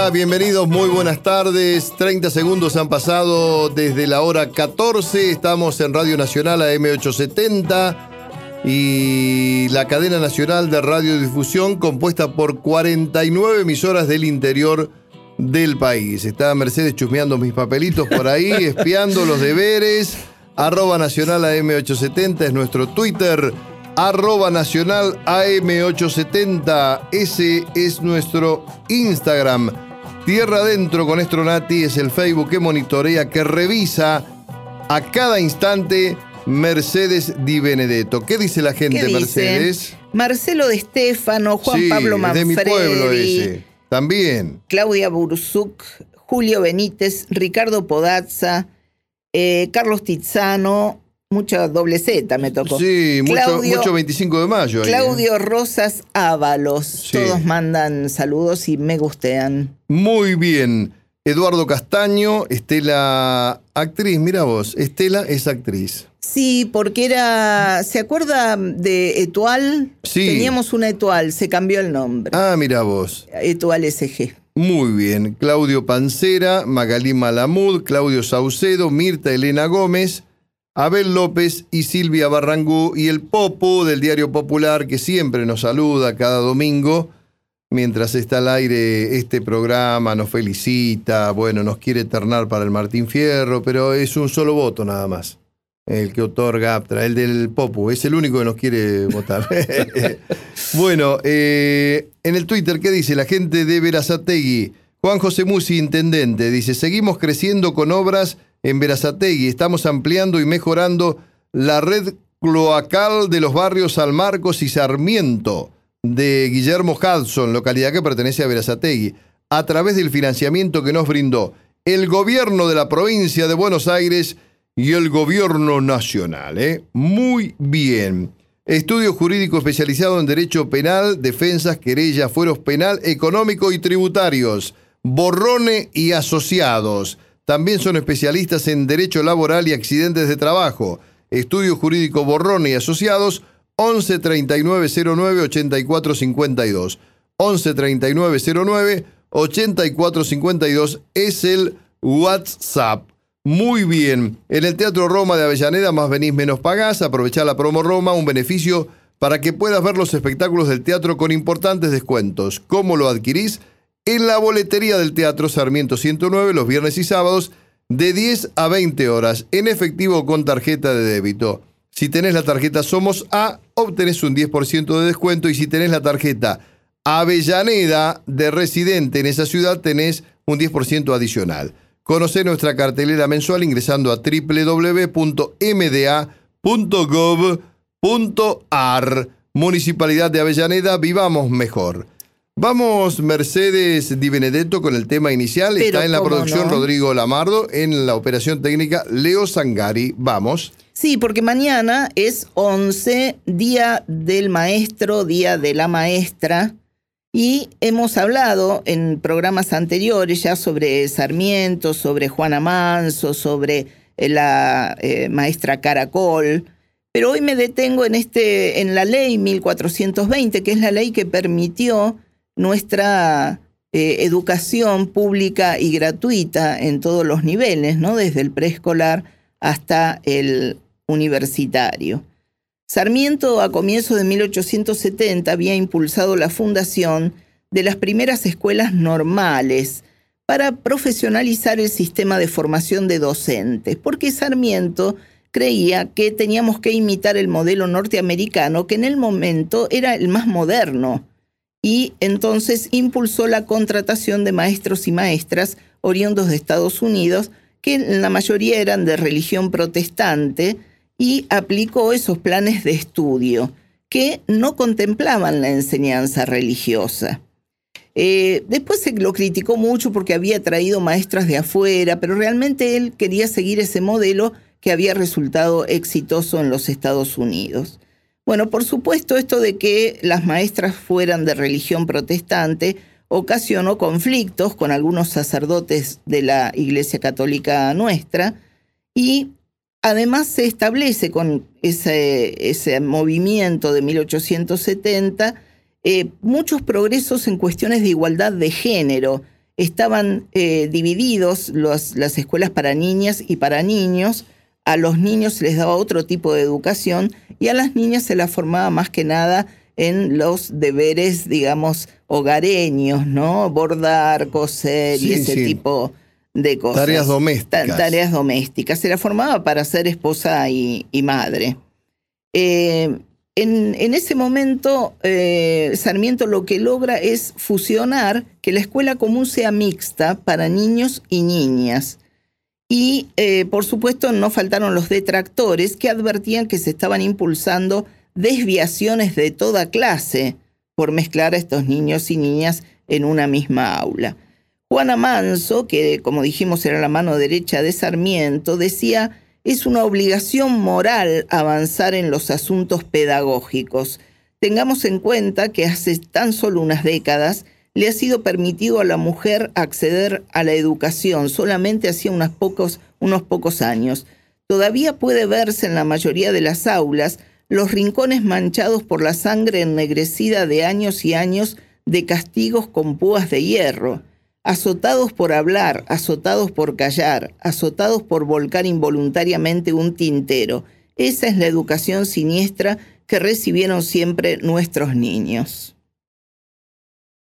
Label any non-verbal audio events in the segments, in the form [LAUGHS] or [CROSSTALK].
Hola, bienvenidos, muy buenas tardes. 30 segundos han pasado desde la hora 14. Estamos en Radio Nacional AM870 y la cadena nacional de radiodifusión compuesta por 49 emisoras del interior del país. Está Mercedes chusmeando mis papelitos por ahí, [LAUGHS] espiando los deberes. Arroba Nacional AM870 es nuestro Twitter arroba nacional AM870. Ese es nuestro Instagram. Tierra Adentro con Estronati es el Facebook que monitorea, que revisa a cada instante Mercedes Di Benedetto. ¿Qué dice la gente, Mercedes? Marcelo de Stefano, Juan Pablo Manfredi. de mi pueblo ese. También. Claudia Burzuk, Julio Benítez, Ricardo Podazza, eh, Carlos Tizano, mucha doble Z me tocó. Sí, mucho, 25 de mayo. ¿eh? Claudio Rosas Ábalos. Todos mandan saludos y me gustean. Muy bien. Eduardo Castaño, Estela, actriz, mira vos, Estela es actriz. Sí, porque era, ¿se acuerda de Etual? Sí. Teníamos una Etual, se cambió el nombre. Ah, mira vos. Etual SG. Muy bien. Claudio Pancera, Magalí Malamud, Claudio Saucedo, Mirta Elena Gómez, Abel López y Silvia Barrangú y el Popo del Diario Popular que siempre nos saluda cada domingo mientras está al aire este programa, nos felicita, bueno, nos quiere ternar para el Martín Fierro, pero es un solo voto nada más. El que otorga Aptra, el del Popu, es el único que nos quiere votar. [LAUGHS] bueno, eh, en el Twitter, ¿qué dice la gente de Verazategui? Juan José Musi, intendente, dice, seguimos creciendo con obras en Verazategui. Estamos ampliando y mejorando la red cloacal de los barrios San Marcos y Sarmiento de Guillermo Hudson, localidad que pertenece a Verazategui, a través del financiamiento que nos brindó el gobierno de la provincia de Buenos Aires y el gobierno nacional. ¿eh? Muy bien. Estudio jurídico especializado en derecho penal, defensas, querellas, fueros penal, económico y tributarios. Borrone y asociados. También son especialistas en Derecho Laboral y Accidentes de Trabajo. Estudio Jurídico Borrón y Asociados, 11 39 09 84 52. 11 39 09 84 52 es el WhatsApp. Muy bien. En el Teatro Roma de Avellaneda, más venís menos pagás. Aprovechá la promo Roma, un beneficio para que puedas ver los espectáculos del teatro con importantes descuentos. ¿Cómo lo adquirís? En la boletería del Teatro Sarmiento 109 los viernes y sábados de 10 a 20 horas en efectivo con tarjeta de débito. Si tenés la tarjeta Somos A, obtenés un 10% de descuento y si tenés la tarjeta Avellaneda de residente en esa ciudad tenés un 10% adicional. Conoce nuestra cartelera mensual ingresando a www.mda.gov.ar. Municipalidad de Avellaneda, vivamos mejor. Vamos, Mercedes Di Benedetto, con el tema inicial. Está en la producción Rodrigo Lamardo, en la operación técnica Leo Sangari. Vamos. Sí, porque mañana es 11, Día del Maestro, Día de la Maestra. Y hemos hablado en programas anteriores ya sobre Sarmiento, sobre Juana Manso, sobre eh, la eh, maestra Caracol. Pero hoy me detengo en, este, en la ley 1420, que es la ley que permitió nuestra eh, educación pública y gratuita en todos los niveles, ¿no? desde el preescolar hasta el universitario. Sarmiento a comienzos de 1870 había impulsado la fundación de las primeras escuelas normales para profesionalizar el sistema de formación de docentes, porque Sarmiento creía que teníamos que imitar el modelo norteamericano, que en el momento era el más moderno, y entonces impulsó la contratación de maestros y maestras oriundos de Estados Unidos, que la mayoría eran de religión protestante, y aplicó esos planes de estudio que no contemplaban la enseñanza religiosa. Eh, después se lo criticó mucho porque había traído maestras de afuera, pero realmente él quería seguir ese modelo que había resultado exitoso en los Estados Unidos. Bueno, por supuesto, esto de que las maestras fueran de religión protestante ocasionó conflictos con algunos sacerdotes de la Iglesia Católica nuestra y además se establece con ese, ese movimiento de 1870 eh, muchos progresos en cuestiones de igualdad de género. Estaban eh, divididos las escuelas para niñas y para niños. A los niños se les daba otro tipo de educación y a las niñas se las formaba más que nada en los deberes, digamos, hogareños, ¿no? Bordar, coser y ese tipo de cosas. Tareas domésticas. tareas domésticas. Se la formaba para ser esposa y, madre. Eh, en, ese momento, eh, Sarmiento lo que logra es fusionar que la escuela común sea mixta para niños y niñas. Y, eh, por supuesto, no faltaron los detractores que advertían que se estaban impulsando desviaciones de toda clase por mezclar a estos niños y niñas en una misma aula. Juana Manso, que como dijimos era la mano derecha de Sarmiento, decía, es una obligación moral avanzar en los asuntos pedagógicos. Tengamos en cuenta que hace tan solo unas décadas le ha sido permitido a la mujer acceder a la educación solamente hacía unos pocos, unos pocos años. Todavía puede verse en la mayoría de las aulas los rincones manchados por la sangre ennegrecida de años y años de castigos con púas de hierro azotados por hablar, azotados por callar, azotados por volcar involuntariamente un tintero. Esa es la educación siniestra que recibieron siempre nuestros niños.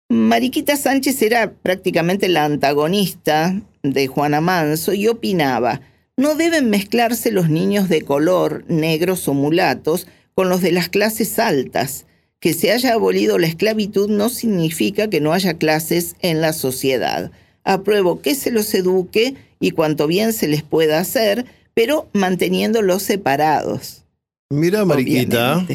Mariquita Sánchez era prácticamente la antagonista de Juana Manso y opinaba, no deben mezclarse los niños de color, negros o mulatos, con los de las clases altas que se haya abolido la esclavitud no significa que no haya clases en la sociedad. Apruebo que se los eduque y cuanto bien se les pueda hacer, pero manteniéndolos separados. Mira, Mariquita.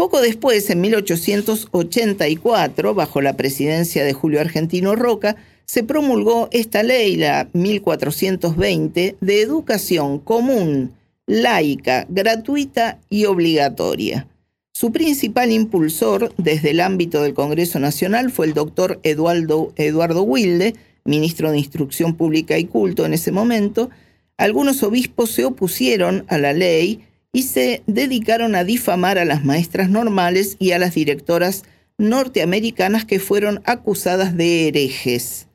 Poco después, en 1884, bajo la presidencia de Julio Argentino Roca, se promulgó esta ley, la 1420, de educación común, laica, gratuita y obligatoria. Su principal impulsor desde el ámbito del Congreso Nacional fue el doctor Eduardo, Eduardo Wilde, ministro de Instrucción Pública y Culto en ese momento. Algunos obispos se opusieron a la ley y se dedicaron a difamar a las maestras normales y a las directoras norteamericanas que fueron acusadas de herejes.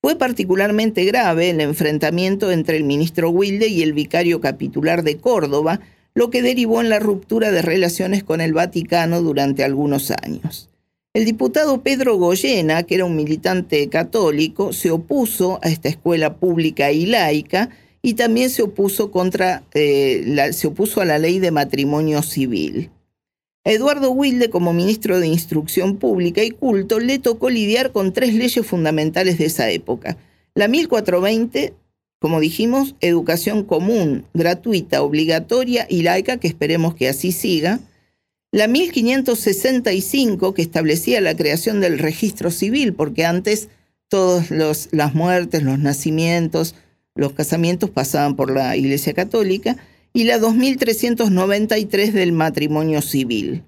Fue particularmente grave el enfrentamiento entre el ministro Wilde y el vicario capitular de Córdoba, lo que derivó en la ruptura de relaciones con el Vaticano durante algunos años. El diputado Pedro Goyena, que era un militante católico, se opuso a esta escuela pública y laica y también se opuso, contra, eh, se opuso a la ley de matrimonio civil. Eduardo Wilde, como ministro de Instrucción Pública y Culto, le tocó lidiar con tres leyes fundamentales de esa época. La 1420, como dijimos, educación común, gratuita, obligatoria y laica, que esperemos que así siga. La 1565, que establecía la creación del registro civil, porque antes todas las muertes, los nacimientos, los casamientos pasaban por la Iglesia Católica. Y la 2393 del matrimonio civil.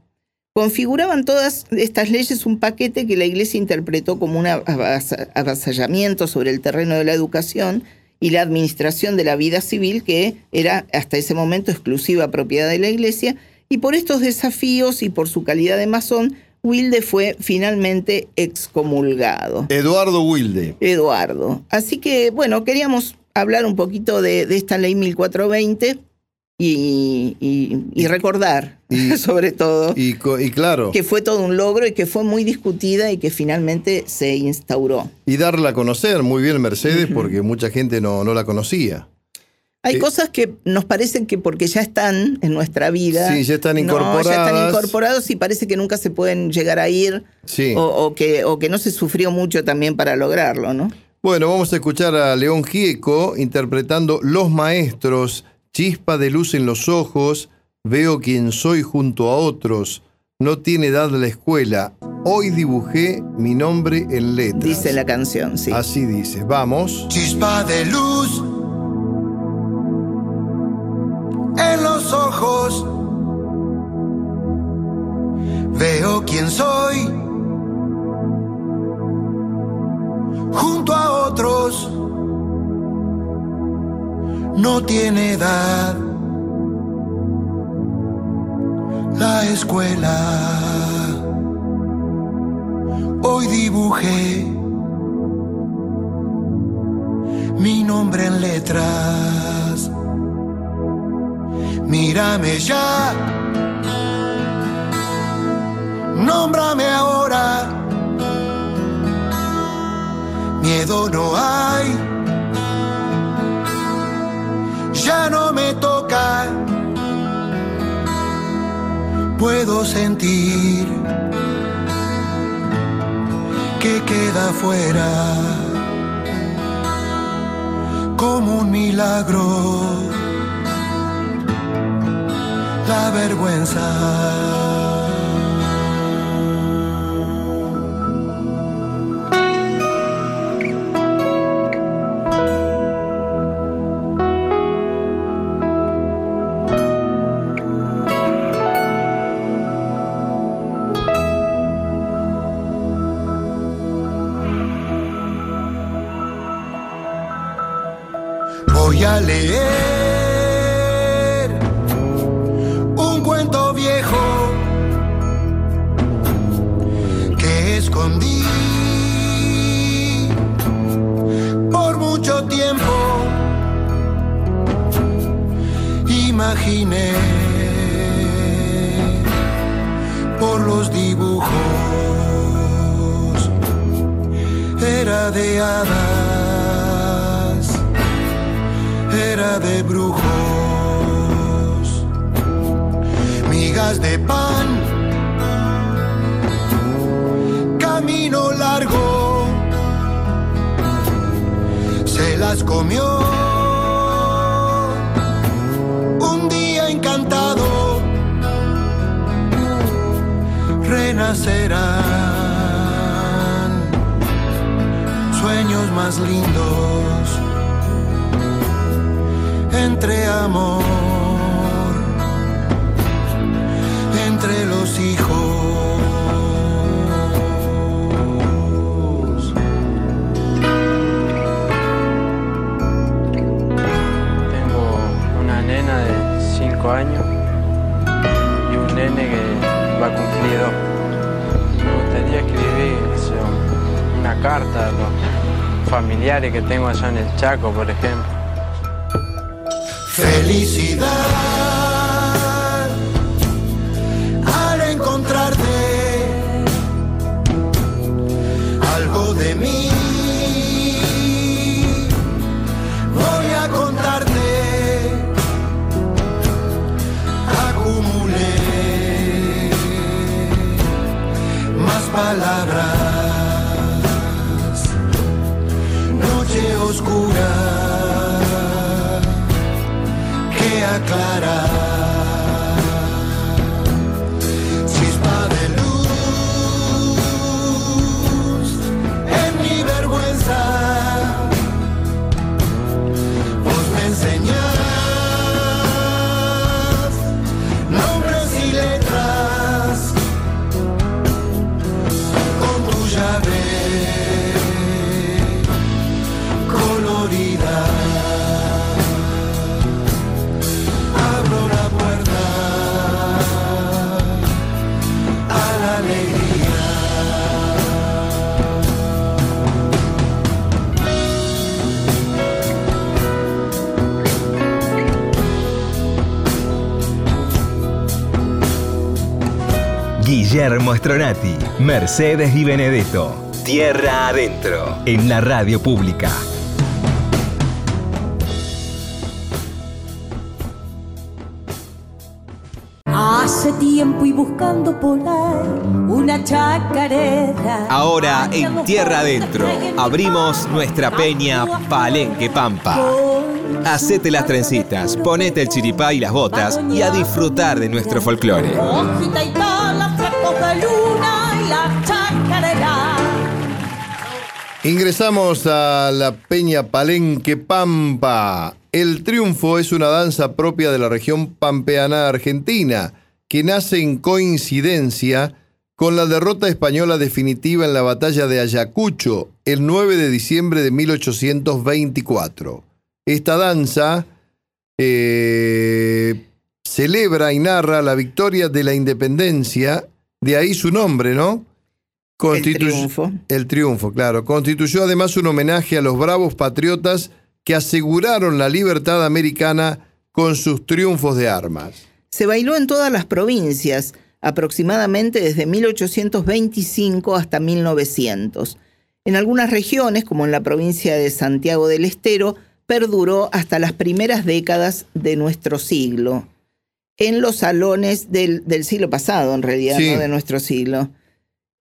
Configuraban todas estas leyes un paquete que la Iglesia interpretó como un avasallamiento sobre el terreno de la educación y la administración de la vida civil que era hasta ese momento exclusiva propiedad de la Iglesia, y por estos desafíos y por su calidad de masón, Wilde fue finalmente excomulgado. Eduardo Wilde. Eduardo. Así que, bueno, queríamos hablar un poquito de, de esta ley 1420 y, recordar, [LAUGHS] sobre todo, y, claro, que fue todo un logro y que fue muy discutida y que finalmente se instauró. Y darla a conocer muy bien Mercedes porque mucha gente no, no la conocía. Hay eh, cosas que nos parecen que porque ya están en nuestra vida. Sí, ya están incorporados. ya están incorporados y parece que nunca se pueden llegar a ir. Sí. O, que, o que no se sufrió mucho también para lograrlo, ¿no? Bueno, vamos a escuchar a León Gieco interpretando Los Maestros chispa de luz en los ojos, veo quién soy junto a otros, no tiene edad la escuela, hoy dibujé mi nombre en letras. Dice la canción, sí. Así dice, vamos. Chispa de luz en los ojos, veo quién soy no tiene edad. La escuela hoy dibujé mi nombre en letras. Mírame ya, nómbrame ahora. Miedo no hay, ya no me toca. Puedo sentir que queda fuera como un milagro la vergüenza. Era de hadas. Era de brujos, migas de pan, camino largo, se las comió renacerán sueños más lindos entre amor, familiares que tengo allá en el Chaco, por ejemplo. Felicidad al encontrarte algo de mí. Voy a contarte, acumulé más palabras. Que Guillermo Stronati, Mercedes Di Benedetto. Tierra adentro. En la radio pública. Hace tiempo y buscando por ahí una chacarera. Ahora en Tierra adentro abrimos nuestra peña Palenque Pampa. Hacete las trencitas, ponete el chiripá y las botas y a disfrutar de nuestro folclore. Ingresamos a la Peña Palenque Pampa. El triunfo es una danza propia de la región pampeana argentina, que nace en coincidencia con la derrota española definitiva en la batalla de Ayacucho el 9 de diciembre de 1824. Esta danza eh, celebra y narra la victoria de la independencia, de ahí su nombre, ¿no? Constitu- triunfo. El triunfo, claro. Constituyó además un homenaje a los bravos patriotas que aseguraron la libertad americana con sus triunfos de armas. Se bailó en todas las provincias, aproximadamente desde 1825 hasta 1900. En algunas regiones, como en la provincia de Santiago del Estero, perduró hasta las primeras décadas de nuestro siglo. En los salones del, del siglo pasado, en realidad, Sí. no de nuestro siglo.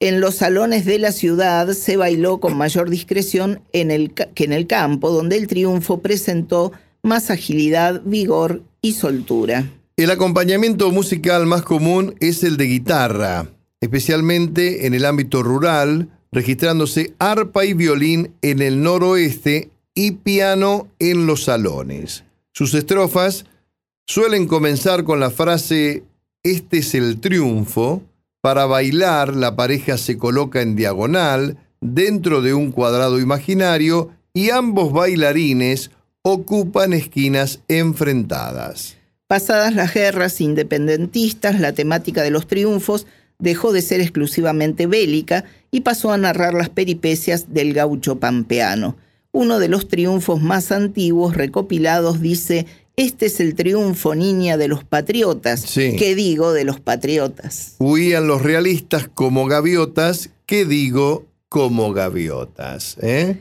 En los salones de la ciudad se bailó con mayor discreción que en el campo, donde el triunfo presentó más agilidad, vigor y soltura. El acompañamiento musical más común es el de guitarra, especialmente en el ámbito rural, registrándose arpa y violín en el noroeste y piano en los salones. Sus estrofas suelen comenzar con la frase Este es el triunfo. Para bailar, la pareja se coloca en diagonal dentro de un cuadrado imaginario y ambos bailarines ocupan esquinas enfrentadas. Pasadas las guerras independentistas, la temática de los triunfos dejó de ser exclusivamente bélica y pasó a narrar las peripecias del gaucho pampeano. Uno de los triunfos más antiguos recopilados dice, este es el triunfo niña de los patriotas. Sí. ¿Qué digo de los patriotas? Huían los realistas como gaviotas, ¿qué digo? Como gaviotas. ¿eh?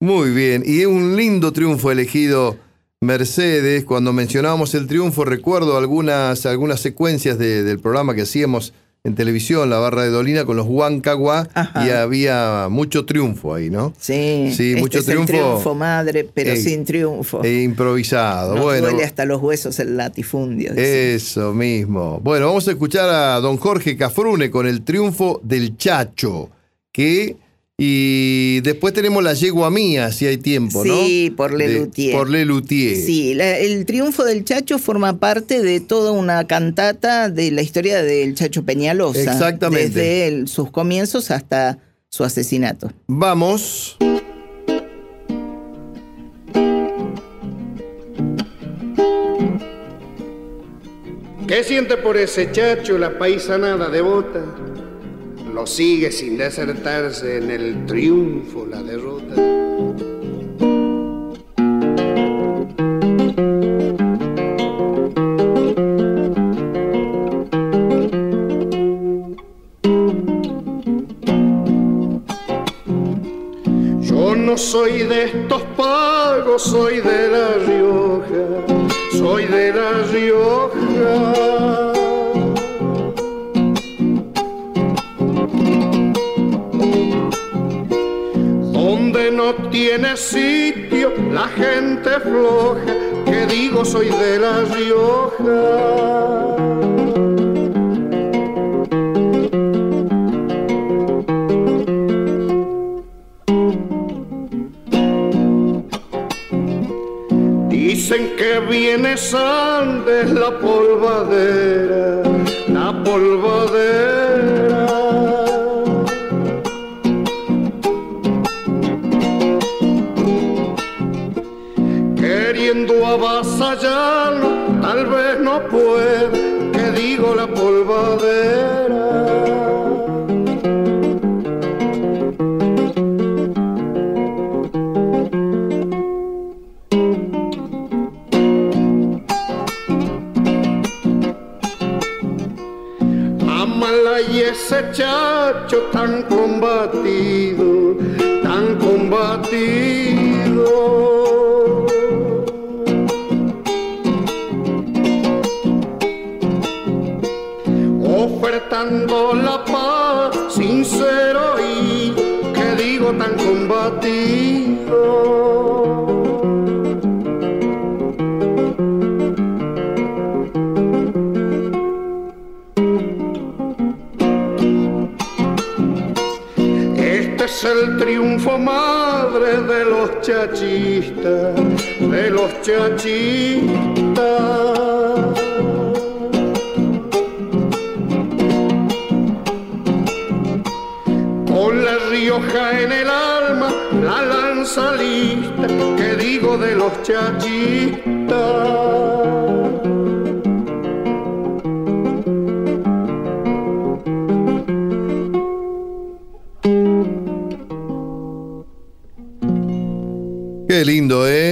Muy bien, y es un lindo triunfo elegido Mercedes. Cuando mencionábamos el triunfo, recuerdo algunas, algunas secuencias de- del programa que hacíamos en televisión, La Barra de Dolina, con los Huancaguá, Ajá. y había mucho triunfo ahí, ¿no? Sí, Sí, este mucho es el triunfo. triunfo madre, pero Ey, sin triunfo. E improvisado. Nos bueno, duele hasta los huesos el latifundio. dice. Eso mismo. Bueno, vamos a escuchar a don Jorge Cafrune con el triunfo del Chacho, que y después tenemos la yegua mía, si hay tiempo, ¿no? Sí, por Lelutier. por Lelutier. Sí, la- el triunfo del Chacho forma parte de toda una cantata de la historia del Chacho Peñalosa. Exactamente. Desde el- sus comienzos hasta su asesinato. Vamos. ¿Qué siente por ese chacho la paisanada devota? Lo sigue sin desertarse en el triunfo, la derrota. Yo no soy de estos pagos, soy de de La Rioja. Dicen que viene Sandes la polvadera, la polvadera. No puede, que digo la polvadera. Y ese chacho tan combatido, tan combatido. Ofertando la paz sincero y que digo tan combatido. Este es el triunfo madre de los chachistas, de los chachistas. en el alma la lanza lista que digo de los chachistas. Qué lindo, ¿eh?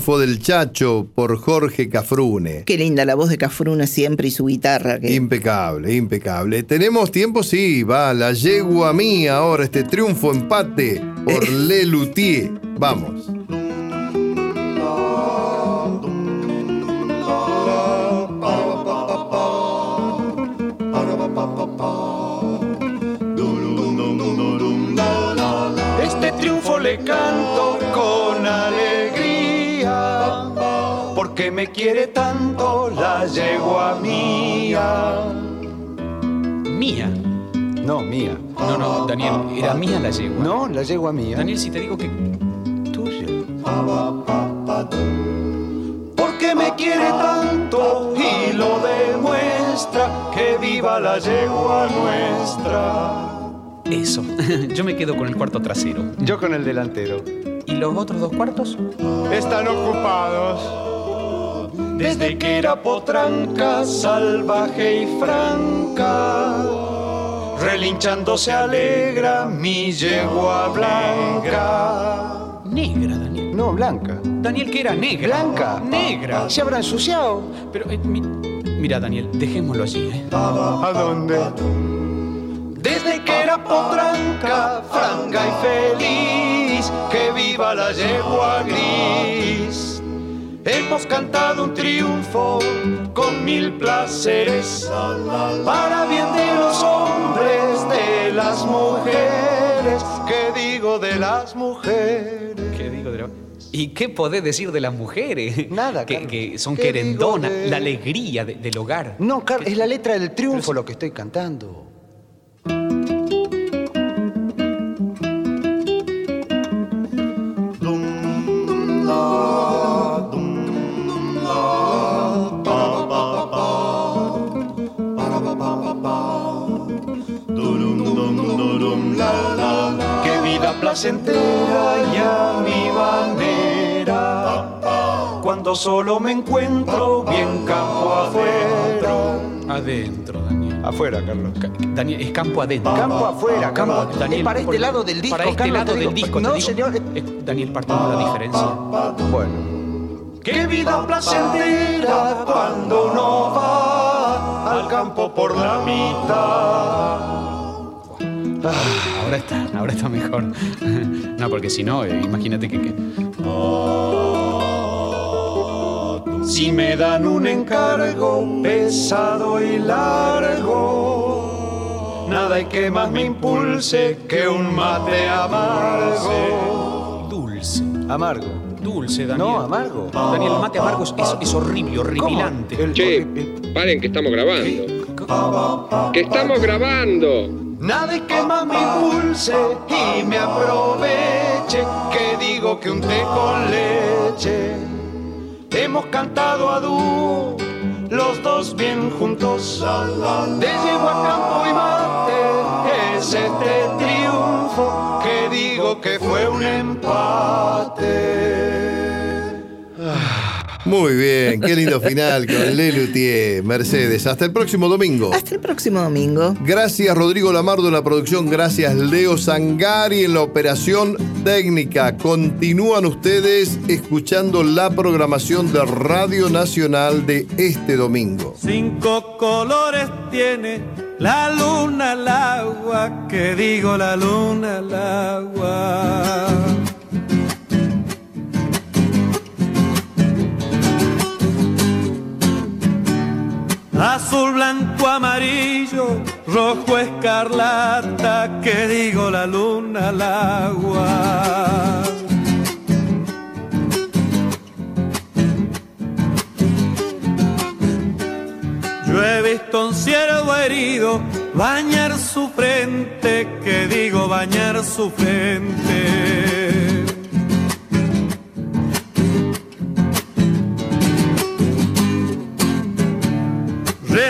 Triunfo del Chacho por Jorge Cafrune. Qué linda la voz de Cafruna siempre y su guitarra. que- Impecable, impecable. ¿Tenemos tiempo? Sí, va la yegua mía ahora, este triunfo empate por [LAUGHS] Le Luthier. Vamos. Quiere tanto la yegua mía. Mía. No, mía. No, no, Daniel, era mía la yegua. No, la yegua mía. Daniel, si te digo que tuya. Porque me quiere tanto y lo demuestra, que viva la yegua nuestra. Eso. [LAUGHS] Yo me quedo con el cuarto trasero. Yo con el delantero. ¿Y los otros dos cuartos? Están ocupados. Desde que era potranca, salvaje y franca, relinchando se alegra mi yegua blanca. Negra, Daniel. No, blanca. Daniel, que era negra. Blanca. Negra. Se habrá ensuciado. Pero, eh, mi- mira, Daniel, dejémoslo allí, ¿eh? ¿A dónde? Desde que era potranca, franca y feliz, que viva la yegua gris. Hemos cantado un triunfo con mil placeres, para bien de los hombres, de las mujeres, ¿qué digo de las mujeres? ¿Qué digo de la- ¿Y qué podés decir de las mujeres? Nada, Que, que son ¿Qué querendonas, de- la alegría de- del hogar. No, Carlos, es la letra del triunfo lo que estoy cantando. Placentera y a mi manera. Cuando solo me encuentro bien campo afuera. Adentro, Daniel. Afuera, Carlos. Ca- Daniel, es campo adentro. Campo afuera, Campo. Daniel, Es para este lado del disco, Para este Carlos, lado digo. del disco, No, digo. señor. Daniel, partamos la diferencia. Bueno. Qué vida placentera cuando uno va al campo por la mitad. Ahora está, ahora está mejor. [LAUGHS] No, porque si no, eh, imagínate que, que- Si me dan un encargo pesado y largo, nada hay que más me impulse que un mate amargo. dulce. Amargo. Dulce, Daniel. No, amargo. Daniel, el mate amargo es, es- es horrible, horripilante. El- Che, el- paren que estamos grabando. ¡Que estamos grabando! Nada hay que más me impulse y me aproveche que digo que un té con leche. Hemos cantado a dúo, los dos bien juntos. De yegua, campo y mate es este triunfo que digo que fue un empate. Muy bien, qué lindo final con [LAUGHS] Le Luthier. Mercedes, hasta el próximo domingo. Hasta el próximo domingo. Gracias Rodrigo Lamardo en la producción, gracias Leo Sangari en la operación técnica. Continúan ustedes escuchando la programación de Radio Nacional de este domingo. Cinco colores tiene la luna al agua, que digo la luna al agua. Rojo, escarlata, que digo la luna al agua. Yo he visto un ciervo herido bañar su frente, que digo bañar su frente.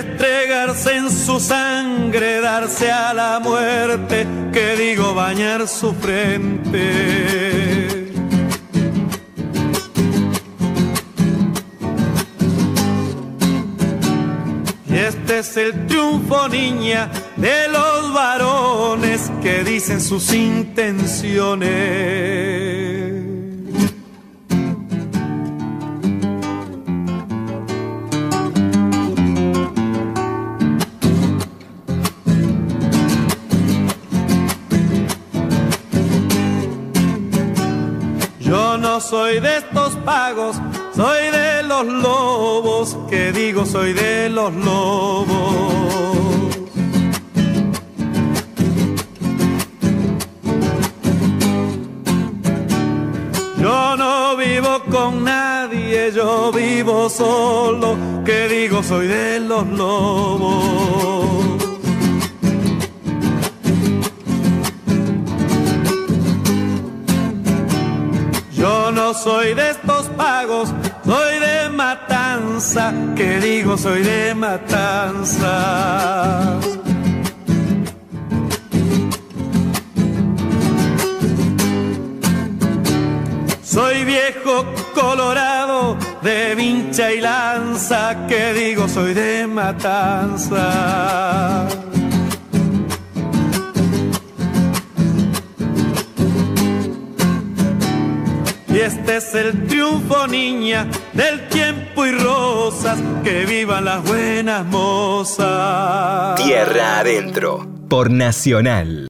Restregarse en su sangre, darse a la muerte, que digo bañar su frente. Y este es el triunfo, niña, de los varones que dicen sus intenciones. Soy de estos pagos, soy de los lobos, que digo soy de los lobos. Yo no vivo con nadie, yo vivo solo, que digo soy de los lobos. Soy de estos pagos, soy de matanza, que digo soy de matanza. Soy viejo colorado de vincha y lanza, que digo soy de matanza. Este es el triunfo, niña, del tiempo y rosas, que vivan las buenas mozas. Tierra adentro, por Nacional.